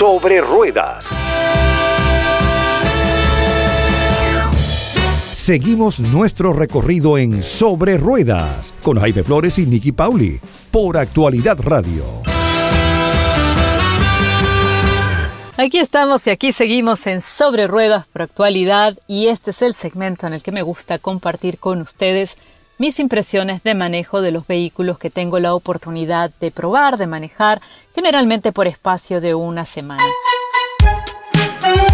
Sobre Ruedas. Seguimos nuestro recorrido en Sobre Ruedas con Jaime Flores y Nicky Pauli por Actualidad Radio. Aquí estamos y aquí seguimos en Sobre Ruedas por Actualidad y este es el segmento en el que me gusta compartir con ustedes mis impresiones de manejo de los vehículos que tengo la oportunidad de probar, de manejar, generalmente por espacio de una semana.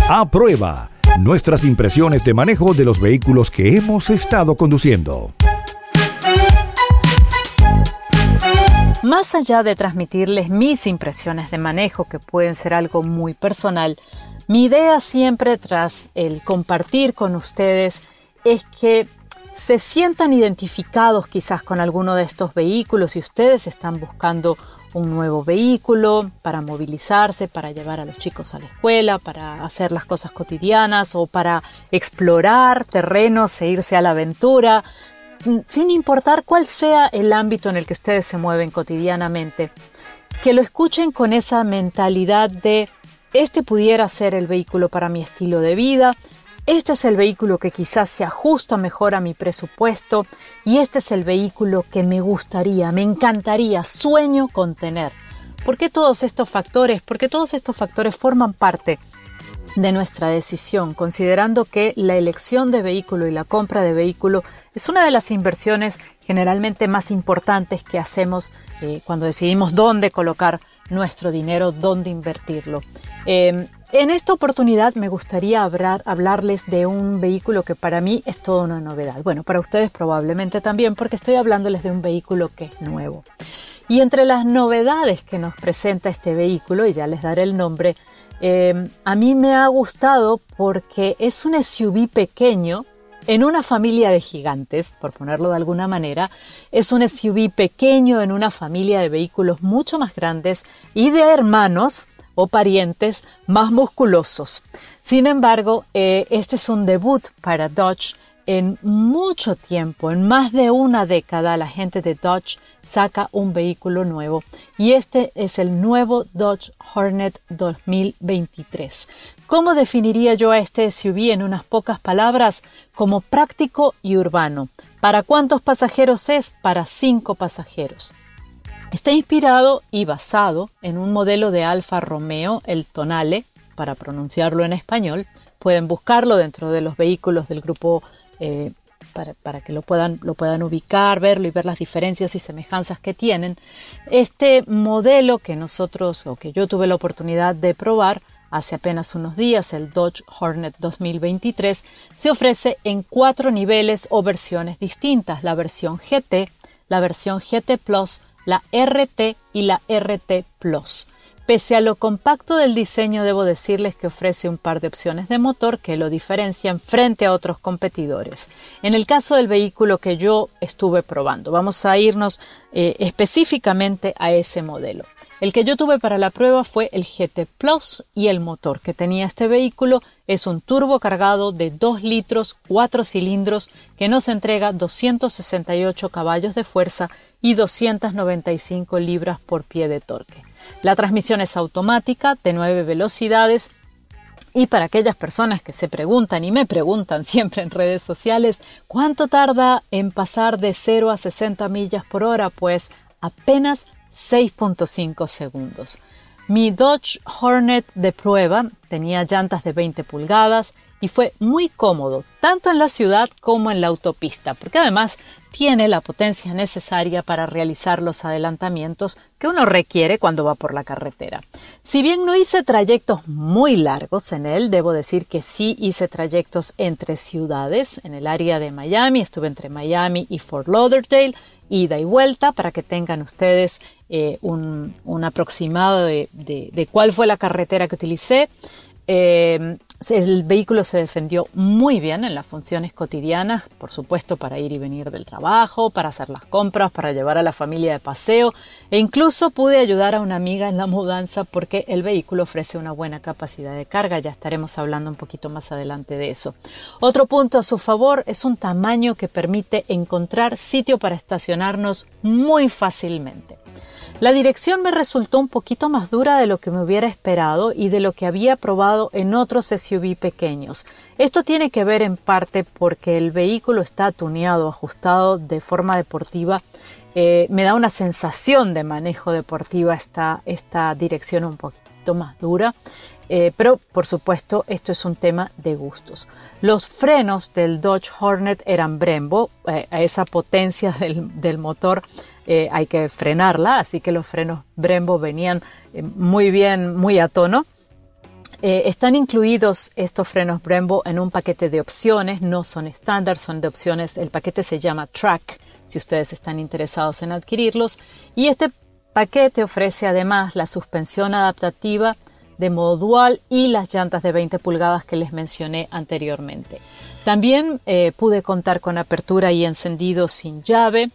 A prueba nuestras impresiones de manejo de los vehículos que hemos estado conduciendo. Más allá de transmitirles mis impresiones de manejo, que pueden ser algo muy personal, mi idea siempre tras el compartir con ustedes es que se sientan identificados quizás con alguno de estos vehículos si ustedes están buscando un nuevo vehículo para movilizarse, para llevar a los chicos a la escuela, para hacer las cosas cotidianas o para explorar terrenos e irse a la aventura, mm, sin importar cuál sea el ámbito en el que ustedes se mueven cotidianamente, que lo escuchen con esa mentalidad de este pudiera ser el vehículo para mi estilo de vida, este es el vehículo que quizás se ajusta mejor a mi presupuesto y este es el vehículo que me gustaría, me encantaría, sueño con tener. ¿Por qué todos estos factores? Porque todos estos factores forman parte de nuestra decisión, considerando que la elección de vehículo y la compra de vehículo es una de las inversiones generalmente más importantes que hacemos eh, cuando decidimos dónde colocar nuestro dinero, dónde invertirlo. Em, en esta oportunidad me gustaría hablar, hablarles de un vehículo que para mí es toda una novedad. Bueno, para ustedes probablemente también porque estoy hablándoles de un vehículo que es nuevo. Y entre las novedades que nos presenta este vehículo, y ya les daré el nombre, eh, a mí me ha gustado porque es un SUV pequeño en una familia de gigantes, por ponerlo de alguna manera, es un SUV pequeño en una familia de vehículos mucho más grandes y de hermanos o parientes más musculosos. Sin embargo, eh, este es un debut para Dodge en mucho tiempo, en más de una década, la gente de Dodge saca un vehículo nuevo y este es el nuevo Dodge Hornet 2023. ¿Cómo definiría yo a este SUV en unas pocas palabras? Como práctico y urbano. ¿Para cuántos pasajeros es? Para cinco pasajeros. Está inspirado y basado en un modelo de Alfa Romeo, el Tonale, para pronunciarlo en español. Pueden buscarlo dentro de los vehículos del grupo eh, para, que lo puedan, lo puedan ubicar, verlo y ver las diferencias y semejanzas que tienen. Este modelo que nosotros o que yo tuve la oportunidad de probar hace apenas unos días, el Dodge Hornet 2023, se ofrece en cuatro niveles o versiones distintas, la versión GT, la versión GT Plus, la RT y la RT Plus. Pese a lo compacto del diseño, debo decirles que ofrece un par de opciones de motor que lo diferencian frente a otros competidores. En el caso del vehículo que yo estuve probando, vamos a irnos eh, específicamente a ese modelo. El que yo tuve para la prueba fue el GT Plus y el motor que tenía este vehículo. Es un turbo cargado de 2 litros 4 cilindros que nos entrega 268 caballos de fuerza y 295 libras por pie de torque. La transmisión es automática de 9 velocidades. Y para aquellas personas que se preguntan y me preguntan siempre en redes sociales cuánto tarda en pasar de 0 a 60 millas por hora, pues apenas 6.5 segundos. Mi Dodge Hornet de prueba tenía llantas de 20 pulgadas y fue muy cómodo, tanto en la ciudad como en la autopista, porque además tiene la potencia necesaria para realizar los adelantamientos que uno requiere cuando va por la carretera. Si bien no hice trayectos muy largos en él, debo decir que sí hice trayectos entre ciudades, en el área de Miami, estuve entre Miami y Fort Lauderdale, ida y vuelta para que tengan ustedes eh, un, aproximado de, cuál fue la carretera que utilicé. Eh, el vehículo se defendió muy bien en las funciones cotidianas, por supuesto para ir y venir del trabajo, para hacer las compras, para llevar a la familia de paseo e incluso pude ayudar a una amiga en la mudanza porque el vehículo ofrece una buena capacidad de carga, ya estaremos hablando un poquito más adelante de eso. Otro punto a su favor es un tamaño que permite encontrar sitio para estacionarnos muy fácilmente. La dirección me resultó un poquito más dura de lo que me hubiera esperado y de lo que había probado en otros SUV pequeños. Esto tiene que ver en parte porque el vehículo está tuneado, ajustado de forma deportiva. Eh, me da una sensación de manejo deportiva esta, esta dirección un poquito más dura. Eh, pero por supuesto esto es un tema de gustos. Los frenos del Dodge Hornet eran Brembo, eh, a esa potencia del, motor eh, hay que frenarla, así que los frenos Brembo venían muy bien, muy a tono. están incluidos estos frenos Brembo en un paquete de opciones, no son estándar, son de opciones. El paquete se llama Track, si ustedes están interesados en adquirirlos. Y este paquete ofrece además la suspensión adaptativa de modo dual y las llantas de 20 pulgadas que les mencioné anteriormente. También eh, pude contar con apertura y encendido sin llave,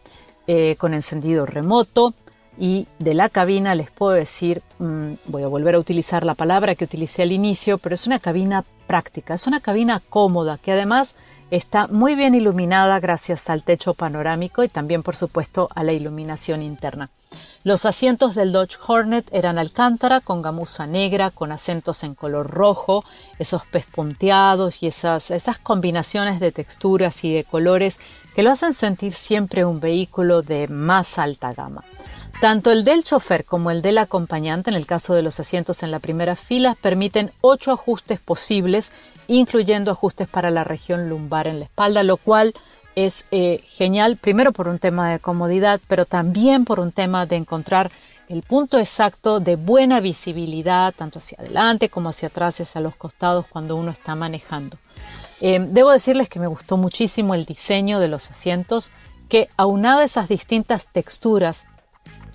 eh, con encendido remoto y de la cabina les puedo decir, mm, voy a volver a utilizar la palabra que utilicé al inicio, pero es una cabina práctica, es una cabina cómoda que además está muy bien iluminada gracias al techo panorámico y también por supuesto a la iluminación interna. Los asientos del Dodge Hornet eran alcántara con gamuza negra, con acentos en color rojo, esos pespunteados y esas, esas combinaciones de texturas y de colores que lo hacen sentir siempre un vehículo de más alta gama. Tanto el del chofer como el del acompañante, en el caso de los asientos en la primera fila, permiten ocho ajustes posibles, incluyendo ajustes para la región lumbar en la espalda, lo cual es eh, genial, primero por un tema de comodidad, pero también por un tema de encontrar el punto exacto de buena visibilidad, tanto hacia adelante como hacia atrás hacia los costados cuando uno está manejando. Eh, debo decirles que me gustó muchísimo el diseño de los asientos, que aunado a esas distintas texturas,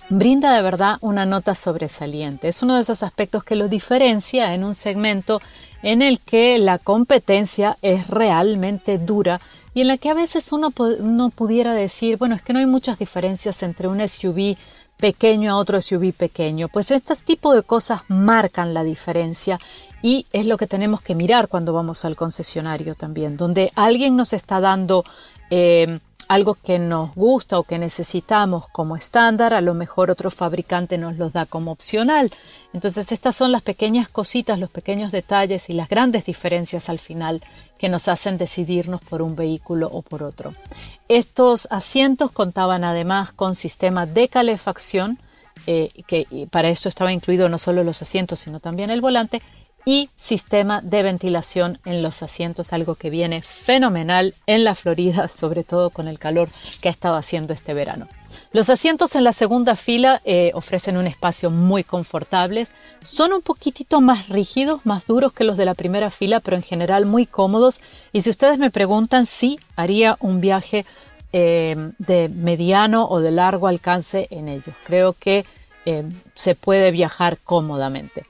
brinda de verdad una nota sobresaliente. Es uno de esos aspectos que lo diferencia en un segmento en el que la competencia es realmente dura y en la que a veces uno, no pudiera decir, bueno, es que no hay muchas diferencias entre un SUV pequeño a otro SUV pequeño. Pues este tipo de cosas marcan la diferencia y es lo que tenemos que mirar cuando vamos al concesionario también, donde alguien nos está dando eh, algo que nos gusta o que necesitamos como estándar, a lo mejor otro fabricante nos los da como opcional. Entonces estas son las pequeñas cositas, los pequeños detalles y las grandes diferencias al final que nos hacen decidirnos por un vehículo o por otro. Estos asientos contaban además con sistema de calefacción, eh, que para esto estaba incluido no solo los asientos, sino también el volante, y sistema de ventilación en los asientos, algo que viene fenomenal en la Florida, sobre todo con el calor que ha estado haciendo este verano. Los asientos en la segunda fila eh, ofrecen un espacio muy confortable, son un poquitito más rígidos, más duros que los de la primera fila, pero en general muy cómodos. Y si ustedes me preguntan, sí, haría un viaje eh, de mediano o de largo alcance en ellos. Creo que eh, se puede viajar cómodamente.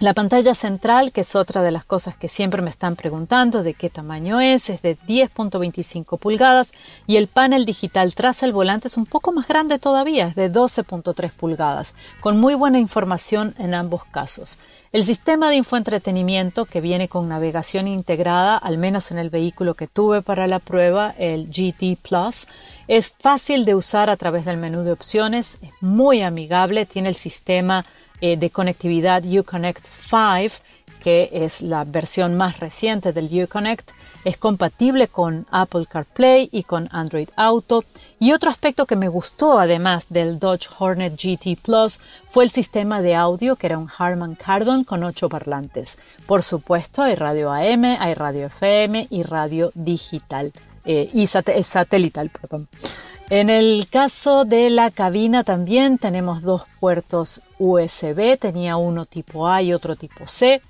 La pantalla central, que es otra de las cosas que siempre me están preguntando de qué tamaño es, es de 10.25 pulgadas y el panel digital tras el volante es un poco más grande todavía, es de 12.3 pulgadas, con muy buena información en ambos casos. El sistema de infoentretenimiento que viene con navegación integrada, al menos en el vehículo que tuve para la prueba, el GT Plus, es fácil de usar a través del menú de opciones, es muy amigable, tiene el sistema eh, de conectividad Uconnect 5, que es la versión más reciente del Uconnect, es compatible con Apple CarPlay y con Android Auto. Y otro aspecto que me gustó además del Dodge Hornet GT Plus fue el sistema de audio que era un Harman Kardon con ocho parlantes. Por supuesto hay radio AM, hay radio FM y radio digital eh, y satelital, perdón. En el caso de la cabina también tenemos dos puertos USB, tenía uno tipo A y otro tipo C,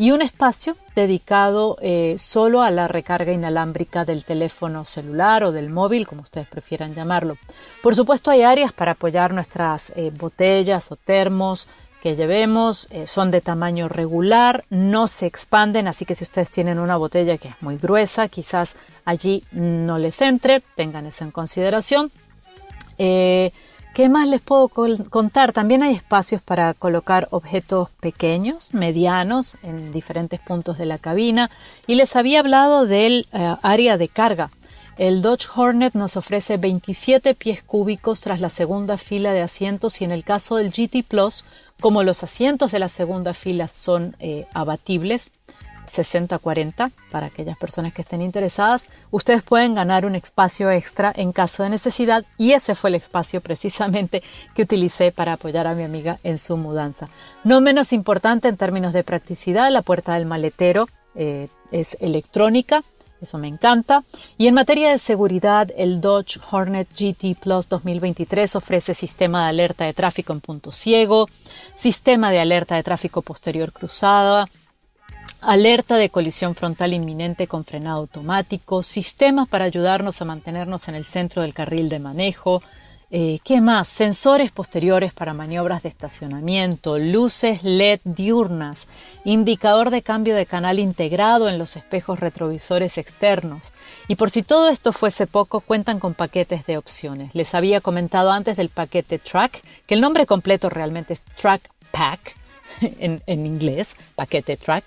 y un espacio dedicado eh, solo a la recarga inalámbrica del teléfono celular o del móvil, como ustedes prefieran llamarlo. Por supuesto hay áreas para apoyar nuestras eh, botellas o termos, que llevemos eh, son de tamaño regular, no se expanden, así que si ustedes tienen una botella que es muy gruesa, quizás allí no les entre, tengan eso en consideración. Eh, ¿Qué más les puedo contar? También hay espacios para colocar objetos pequeños, medianos, en diferentes puntos de la cabina. Y les había hablado del eh, área de carga. El Dodge Hornet nos ofrece 27 pies cúbicos tras la segunda fila de asientos y en el caso del GT Plus, como los asientos de la segunda fila son eh, abatibles, 60-40 para aquellas personas que estén interesadas, ustedes pueden ganar un espacio extra en caso de necesidad y ese fue el espacio precisamente que utilicé para apoyar a mi amiga en su mudanza. No menos importante en términos de practicidad, la puerta del maletero eh, es electrónica, eso me encanta. Y en materia de seguridad, el Dodge Hornet GT Plus 2023 ofrece sistema de alerta de tráfico en punto ciego, sistema de alerta de tráfico posterior cruzada, alerta de colisión frontal inminente con frenado automático, sistemas para ayudarnos a mantenernos en el centro del carril de manejo, eh, ¿Qué más? Sensores posteriores para maniobras de estacionamiento, luces LED diurnas, indicador de cambio de canal integrado en los espejos retrovisores externos. Y por si todo esto fuese poco, cuentan con paquetes de opciones. Les había comentado antes del paquete Track, que el nombre completo realmente es Track Pack. En, inglés, paquete track,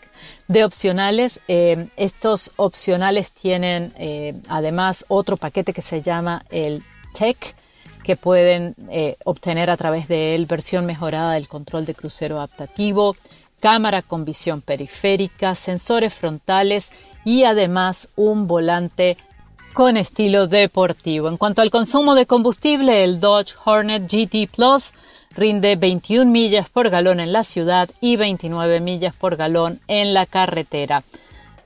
de opcionales. Eh, estos opcionales tienen eh, además otro paquete que se llama el Tech, que pueden eh, obtener a través de él versión mejorada del control de crucero adaptativo, cámara con visión periférica, sensores frontales y además un volante con estilo deportivo. En cuanto al consumo de combustible, el Dodge Hornet GT Plus rinde 21 millas por galón en la ciudad y 29 millas por galón en la carretera.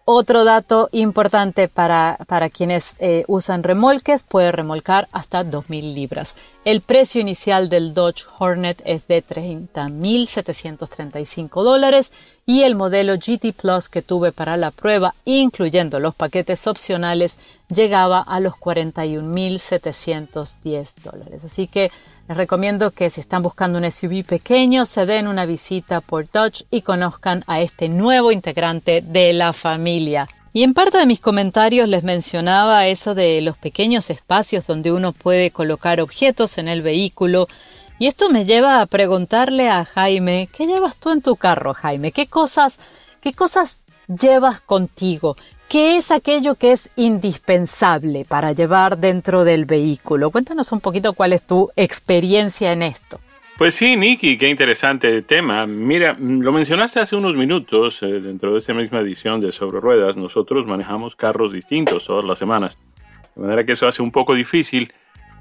Otro dato importante para, para quienes eh, usan remolques, puede remolcar hasta 2.000 libras. El precio inicial del Dodge Hornet es de 30.735 dólares y el modelo GT Plus que tuve para la prueba, incluyendo los paquetes opcionales, llegaba a los 41.710 dólares. Así que les recomiendo que si están buscando un SUV pequeño, se den una visita por Dodge y conozcan a este nuevo integrante de la familia. Y en parte de mis comentarios les mencionaba eso de los pequeños espacios donde uno puede colocar objetos en el vehículo. Y esto me lleva a preguntarle a Jaime, ¿qué llevas tú en tu carro, Jaime? ¿Qué cosas, qué cosas llevas contigo? ¿Qué es aquello que es indispensable para llevar dentro del vehículo? Cuéntanos un poquito cuál es tu experiencia en esto. Pues sí, Nicky, qué interesante tema. Mira, lo mencionaste hace unos minutos, eh, dentro de esta misma edición de Sobre Ruedas, nosotros manejamos carros distintos todas las semanas. De manera que eso hace un poco difícil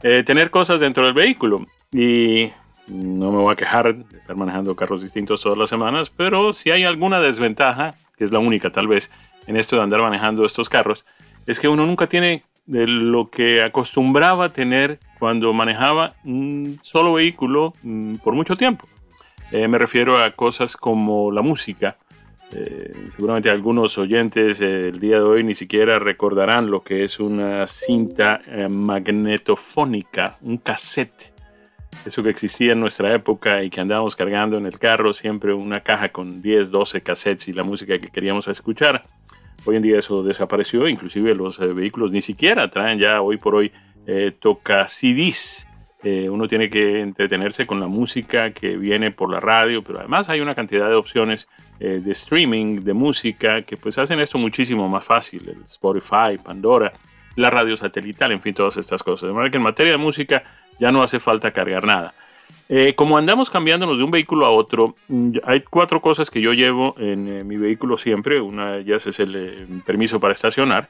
eh, tener cosas dentro del vehículo. Y no me voy a quejar de estar manejando carros distintos todas las semanas, pero si hay alguna desventaja, que es la única tal vez, en esto de andar manejando estos carros es que uno nunca tiene de lo que acostumbraba tener cuando manejaba un solo vehículo mm, por mucho tiempo. Eh, me refiero a cosas como la música. Eh, seguramente algunos oyentes eh, el día de hoy ni siquiera recordarán lo que es una cinta magnetofónica, un cassette. Eso que existía en nuestra época y que andábamos cargando en el carro, siempre una caja con 10, 12 cassettes y la música que queríamos escuchar. Hoy en día eso desapareció, inclusive los eh, vehículos ni siquiera traen ya hoy por hoy eh, toca CDs. Eh, uno tiene que entretenerse con la música que viene por la radio, pero además hay una cantidad de opciones de streaming, de música, que pues hacen esto muchísimo más fácil. El Spotify, Pandora, la radio satelital, en fin, todas estas cosas. De manera que en materia de música ya no hace falta cargar nada. Eh, como andamos cambiándonos de un vehículo a otro, mm, hay cuatro cosas que yo llevo en eh, mi vehículo siempre. Una de ellas es el eh, permiso para estacionar.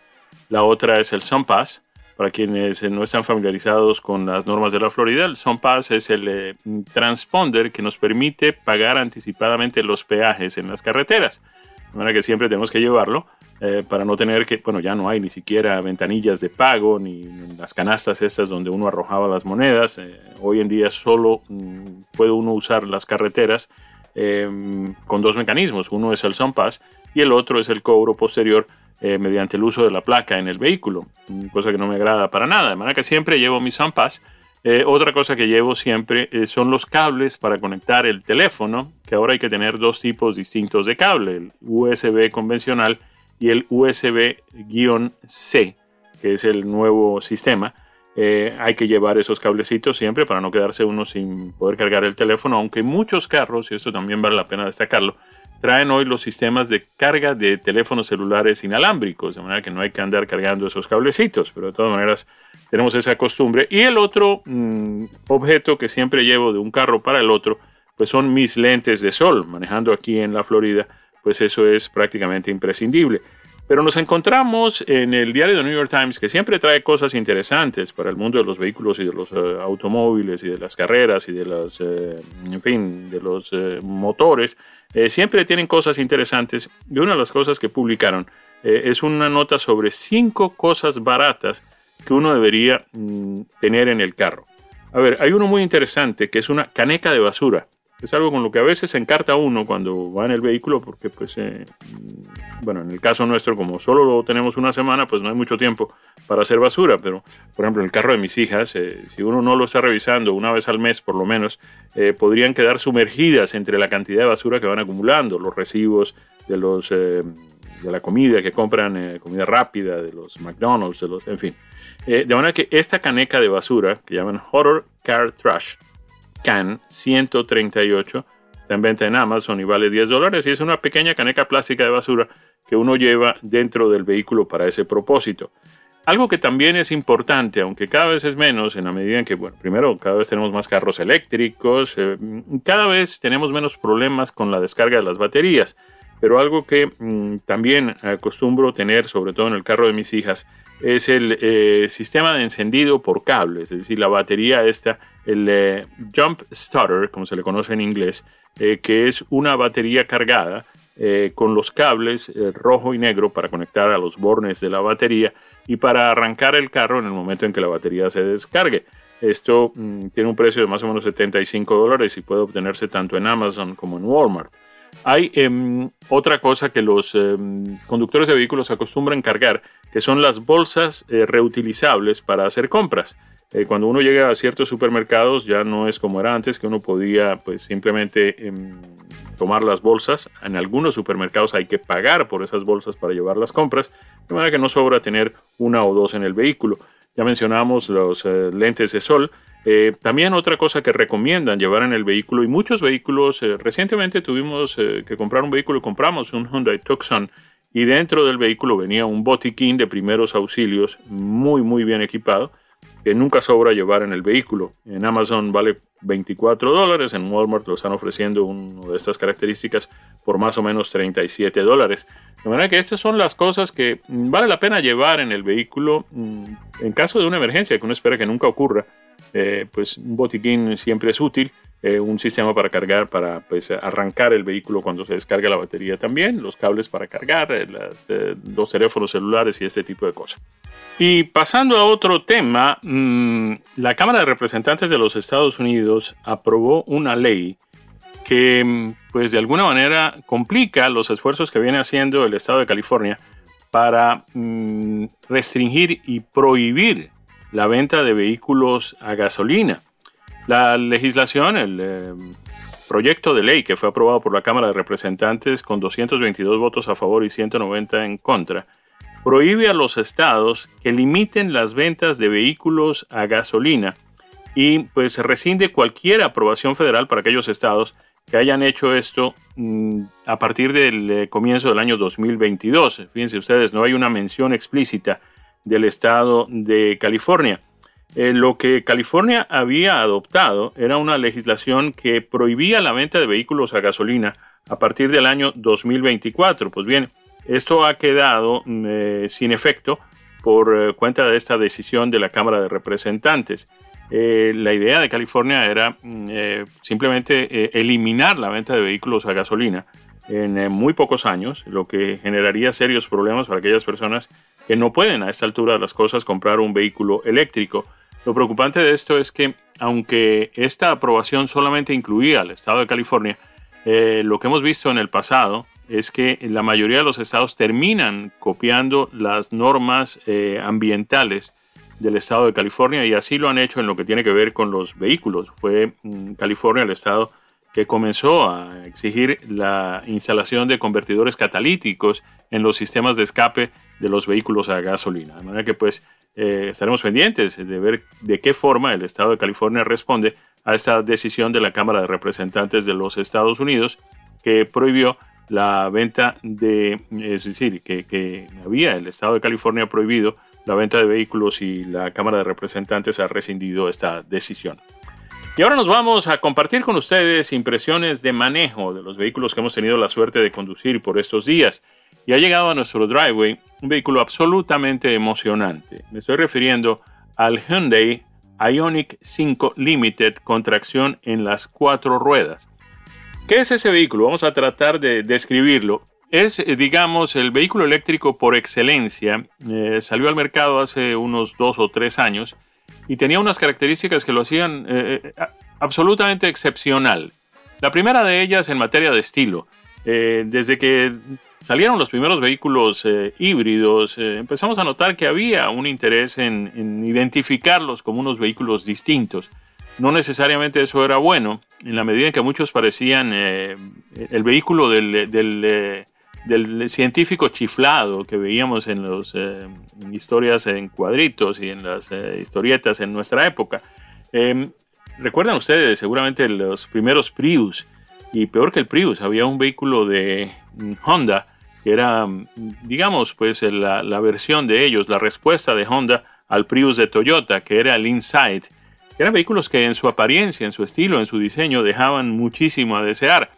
La otra es el SunPass. Para quienes no están familiarizados con las normas de la Florida, el SunPass es el transponder que nos permite pagar anticipadamente los peajes en las carreteras. De manera que siempre tenemos que llevarlo eh, para no tener que, bueno, ya no hay ni siquiera ventanillas de pago ni, las canastas estas donde uno arrojaba las monedas. Eh, hoy en día solo mm, puede uno usar las carreteras em, con dos mecanismos. Uno es el SunPass y el otro es el cobro posterior eh, mediante el uso de la placa en el vehículo, mm, cosa que no me agrada para nada. De manera que siempre llevo mi SunPass. Otra cosa que llevo siempre son los cables para conectar el teléfono, que ahora hay que tener dos tipos distintos de cable, el USB convencional y el USB-C, que es el nuevo sistema. Eh, hay que llevar esos cablecitos siempre para no quedarse uno sin poder cargar el teléfono, aunque muchos carros, y esto también vale la pena destacarlo, traen hoy los sistemas de carga de teléfonos celulares inalámbricos, de manera que no hay que andar cargando esos cablecitos, pero de todas maneras tenemos esa costumbre. Y el otro mm, objeto que siempre llevo de un carro para el otro, pues son mis lentes de sol. Manejando aquí en la Florida, pues eso es prácticamente imprescindible. Pero nos encontramos en el diario The New York Times, que siempre trae cosas interesantes para el mundo de los vehículos y de los eh, automóviles y de las carreras y de los, eh, en fin, de los eh, motores. siempre tienen cosas interesantes. Y una de las cosas que publicaron es una nota sobre cinco cosas baratas que uno debería mm, tener en el carro. A ver, hay uno muy interesante que es una caneca de basura. Es algo con lo que a veces se encarta uno cuando va en el vehículo porque, pues, eh, bueno, en el caso nuestro, como solo lo tenemos una semana, pues no hay mucho tiempo para hacer basura. Pero, por ejemplo, en el carro de mis hijas, eh, si uno no lo está revisando una vez al mes, por lo menos, eh, podrían quedar sumergidas entre la cantidad de basura que van acumulando, los recibos de los de la comida que compran, comida rápida, de los McDonald's, de los, en fin. de manera que esta caneca de basura, que llaman Horror Car Trash, Can 138. Está en venta en Amazon y vale 10 dólares y es una pequeña caneca plástica de basura que uno lleva dentro del vehículo para ese propósito. Algo que también es importante, aunque cada vez es menos, en la medida en que, bueno, primero, cada vez tenemos más carros eléctricos, eh, cada vez tenemos menos problemas con la descarga de las baterías. Pero algo que mm, también acostumbro tener, sobre todo en el carro de mis hijas, es el eh, sistema de encendido por cables, es decir, la batería esta, el eh, Jump Starter, como se le conoce en inglés, eh, que es una batería cargada con los cables rojo y negro para conectar a los bornes de la batería y para arrancar el carro en el momento en que la batería se descargue. Esto mm, tiene un precio de más o menos 75 dólares y puede obtenerse tanto en Amazon como en Walmart. Hay em, otra cosa que los em, conductores de vehículos acostumbran cargar, que son las bolsas eh, reutilizables para hacer compras. Eh, cuando uno llega a ciertos supermercados ya no es como era antes, que uno podía pues simplemente em, tomar las bolsas. En algunos supermercados hay que pagar por esas bolsas para llevar las compras, de manera que no sobra tener una o dos en el vehículo. Ya mencionamos los eh, lentes de sol. Eh, también otra cosa que recomiendan llevar en el vehículo, y muchos vehículos, eh, recientemente tuvimos que comprar un vehículo compramos un Hyundai Tucson, y dentro del vehículo venía un botiquín de primeros auxilios muy, muy bien equipado que nunca sobra llevar en el vehículo. En Amazon vale 24 dólares, en Walmart lo están ofreciendo uno de estas características por más o menos 37 dólares. De manera que estas son las cosas que mm, vale la pena llevar en el vehículo mm, en caso de una emergencia que uno espera que nunca ocurra. Eh, pues un botiquín siempre es útil eh, un sistema para cargar, para pues, arrancar el vehículo cuando se descarga la batería también, los cables para cargar, eh, los teléfonos celulares y este tipo de cosas. Y pasando a otro tema, mm, la Cámara de Representantes de los Estados Unidos aprobó una ley que mm, pues de alguna manera complica los esfuerzos que viene haciendo el Estado de California para mm, restringir y prohibir la venta de vehículos a gasolina. La legislación, el eh, proyecto de ley que fue aprobado por la Cámara de Representantes con 222 votos a favor y 190 en contra, prohíbe a los estados que limiten las ventas de vehículos a gasolina y pues rescinde cualquier aprobación federal para aquellos estados que hayan hecho esto mm, a partir del eh, comienzo del año 2022. Fíjense ustedes, no hay una mención explícita del estado de California. Eh, lo que California había adoptado era una legislación que prohibía la venta de vehículos a gasolina a partir del año 2024. Pues bien, esto ha quedado mm, eh, sin efecto por eh, cuenta de esta decisión de la Cámara de Representantes. la idea de California era mm, simplemente eliminar la venta de vehículos a gasolina en muy pocos años, lo que generaría serios problemas para aquellas personas que no pueden a esta altura de las cosas comprar un vehículo eléctrico. Lo preocupante de esto es que, aunque esta aprobación solamente incluía al estado de California, eh, lo que hemos visto en el pasado es que la mayoría de los estados terminan copiando las normas eh, ambientales del estado de California y así lo han hecho en lo que tiene que ver con los vehículos. Fue mm, California el estado que comenzó a exigir la instalación de convertidores catalíticos en los sistemas de escape de los vehículos a gasolina. De manera que pues eh, estaremos pendientes de ver de qué forma el Estado de California responde a esta decisión de la Cámara de Representantes de los Estados Unidos que prohibió la venta de, es decir, que, que había el Estado de California prohibido la venta de vehículos y la Cámara de Representantes ha rescindido esta decisión. Y ahora nos vamos a compartir con ustedes impresiones de manejo de los vehículos que hemos tenido la suerte de conducir por estos días. Y ha llegado a nuestro driveway un vehículo absolutamente emocionante. Me estoy refiriendo al Hyundai Ioniq 5 Limited con tracción en las cuatro ruedas. ¿Qué es ese vehículo? Vamos a tratar de describirlo. Es, digamos, el vehículo eléctrico por excelencia. Eh, salió al mercado hace unos dos o tres años y tenía unas características que lo hacían eh, absolutamente excepcional. La primera de ellas en materia de estilo. desde que salieron los primeros vehículos híbridos, empezamos a notar que había un interés en, identificarlos como unos vehículos distintos. No necesariamente eso era bueno, en la medida en que muchos parecían el vehículo del científico chiflado que veíamos en las eh, historias en cuadritos y en las eh, historietas en nuestra época. Em, recuerdan ustedes seguramente los primeros Prius y peor que el Prius, había un vehículo de mm, Honda que era, mm, digamos, pues la, la versión de ellos, la respuesta de Honda al Prius de Toyota, que era el Insight. Eran vehículos que en su apariencia, en su estilo, en su diseño dejaban muchísimo a desear.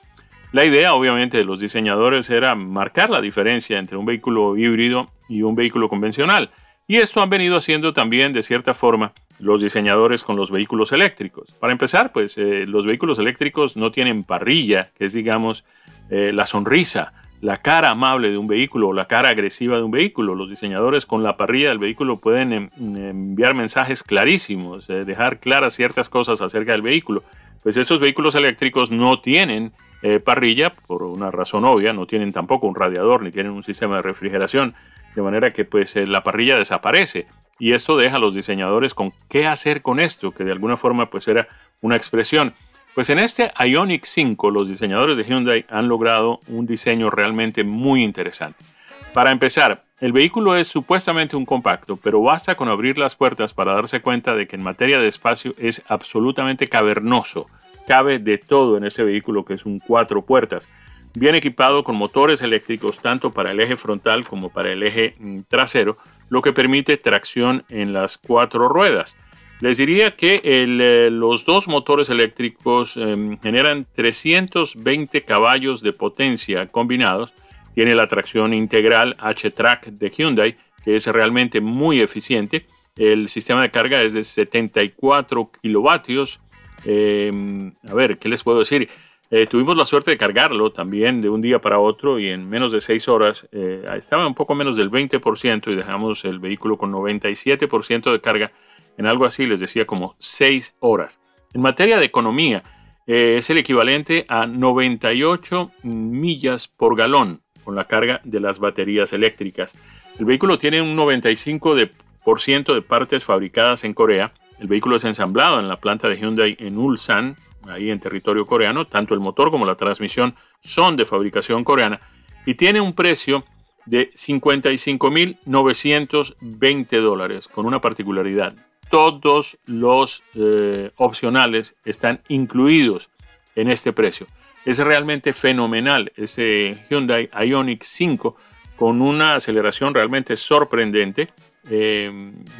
La idea, obviamente, de los diseñadores era marcar la diferencia entre un vehículo híbrido y un vehículo convencional. Y esto han venido haciendo también, de cierta forma, los diseñadores con los vehículos eléctricos. Para empezar, pues eh, los vehículos eléctricos no tienen parrilla, que es, digamos, eh, la sonrisa, la cara amable de un vehículo o la cara agresiva de un vehículo. Los diseñadores con la parrilla del vehículo pueden enviar mensajes clarísimos, eh, dejar claras ciertas cosas acerca del vehículo. Pues estos vehículos eléctricos no tienen eh, parrilla, por una razón obvia, no tienen tampoco un radiador ni tienen un sistema de refrigeración, de manera que pues eh, la parrilla desaparece. Y esto deja a los diseñadores con qué hacer con esto, que de alguna forma pues era una expresión. Pues en este Ionic 5 los diseñadores de Hyundai han logrado un diseño realmente muy interesante. Para empezar, el vehículo es supuestamente un compacto, pero basta con abrir las puertas para darse cuenta de que en materia de espacio es absolutamente cavernoso cabe de todo en ese vehículo que es un cuatro puertas. Bien equipado con motores eléctricos tanto para el eje frontal como para el eje mm, trasero, lo que permite tracción en las cuatro ruedas. Les diría que eh, los dos motores eléctricos em, generan 320 caballos de potencia combinados. Tiene la tracción integral H-Track de Hyundai, que es realmente muy eficiente. El sistema de carga es de 74 kilovatios Em, a ver, ¿qué les puedo decir? Eh, tuvimos la suerte de cargarlo también de un día para otro y en menos de seis horas eh, estaba un poco menos del 20% y dejamos el vehículo con 97% de carga en algo así, les decía, como seis horas. En materia de economía, eh, es el equivalente a 98 millas por galón con la carga de las baterías eléctricas. El vehículo tiene un 95% de partes fabricadas en Corea el vehículo es ensamblado en la planta de Hyundai en Ulsan, ahí en territorio coreano. Tanto el motor como la transmisión son de fabricación coreana y tiene un precio de 55.920 dólares, con una particularidad. Todos los eh, opcionales están incluidos en este precio. Es realmente fenomenal ese Hyundai Ioniq 5 con una aceleración realmente sorprendente eh,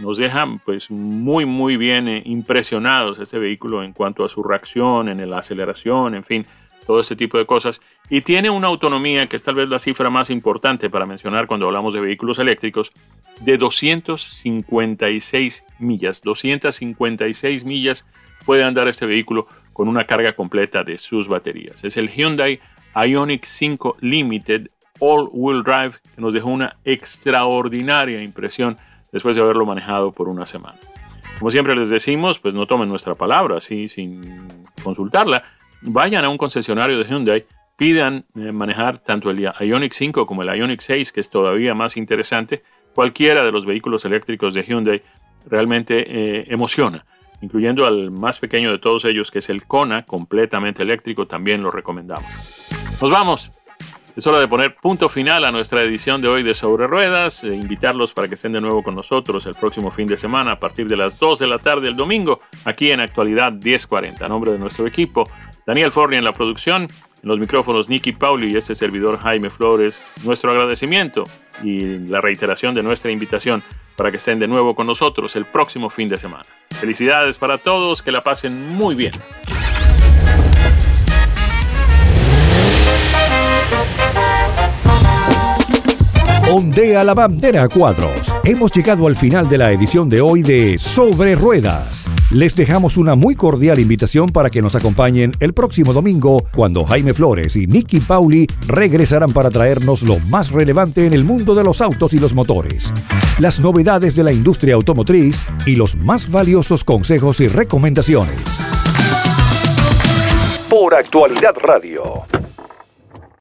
nos deja pues muy muy bien eh, impresionados este vehículo en cuanto a su reacción, en la aceleración, en fin, todo ese tipo de cosas. Y tiene una autonomía que es tal vez la cifra más importante para mencionar cuando hablamos de vehículos eléctricos, de 256 millas. 256 millas puede andar este vehículo con una carga completa de sus baterías. Es el Hyundai Ioniq 5 Limited All Wheel Drive que nos dejó una extraordinaria impresión después de haberlo manejado por una semana. Como siempre les decimos, pues no tomen nuestra palabra así sin consultarla. Vayan a un concesionario de Hyundai, pidan eh, manejar tanto el Ioniq 5 como el Ioniq 6, que es todavía más interesante. Cualquiera de los vehículos eléctricos de Hyundai realmente eh, emociona, incluyendo al más pequeño de todos ellos, que es el Kona, completamente eléctrico, también lo recomendamos. Nos vamos. Es hora de poner punto final a nuestra edición de hoy de Sobre Ruedas, e invitarlos para que estén de nuevo con nosotros el próximo fin de semana a partir de las 2 de la tarde el domingo, aquí en Actualidad 1040. A nombre de nuestro equipo, Daniel Forni en la producción, En los micrófonos Nicky Pauli y este servidor Jaime Flores, nuestro agradecimiento y la reiteración de nuestra invitación para que estén de nuevo con nosotros el próximo fin de semana. Felicidades para todos, que la pasen muy bien. Ondea la bandera a cuadros. Hemos llegado al final de la edición de hoy de Sobre Ruedas. Les dejamos una muy cordial invitación para que nos acompañen el próximo domingo cuando Jaime Flores y Nicky Pauli regresarán para traernos lo más relevante en el mundo de los autos y los motores, las novedades de la industria automotriz y los más valiosos consejos y recomendaciones. Por Actualidad Radio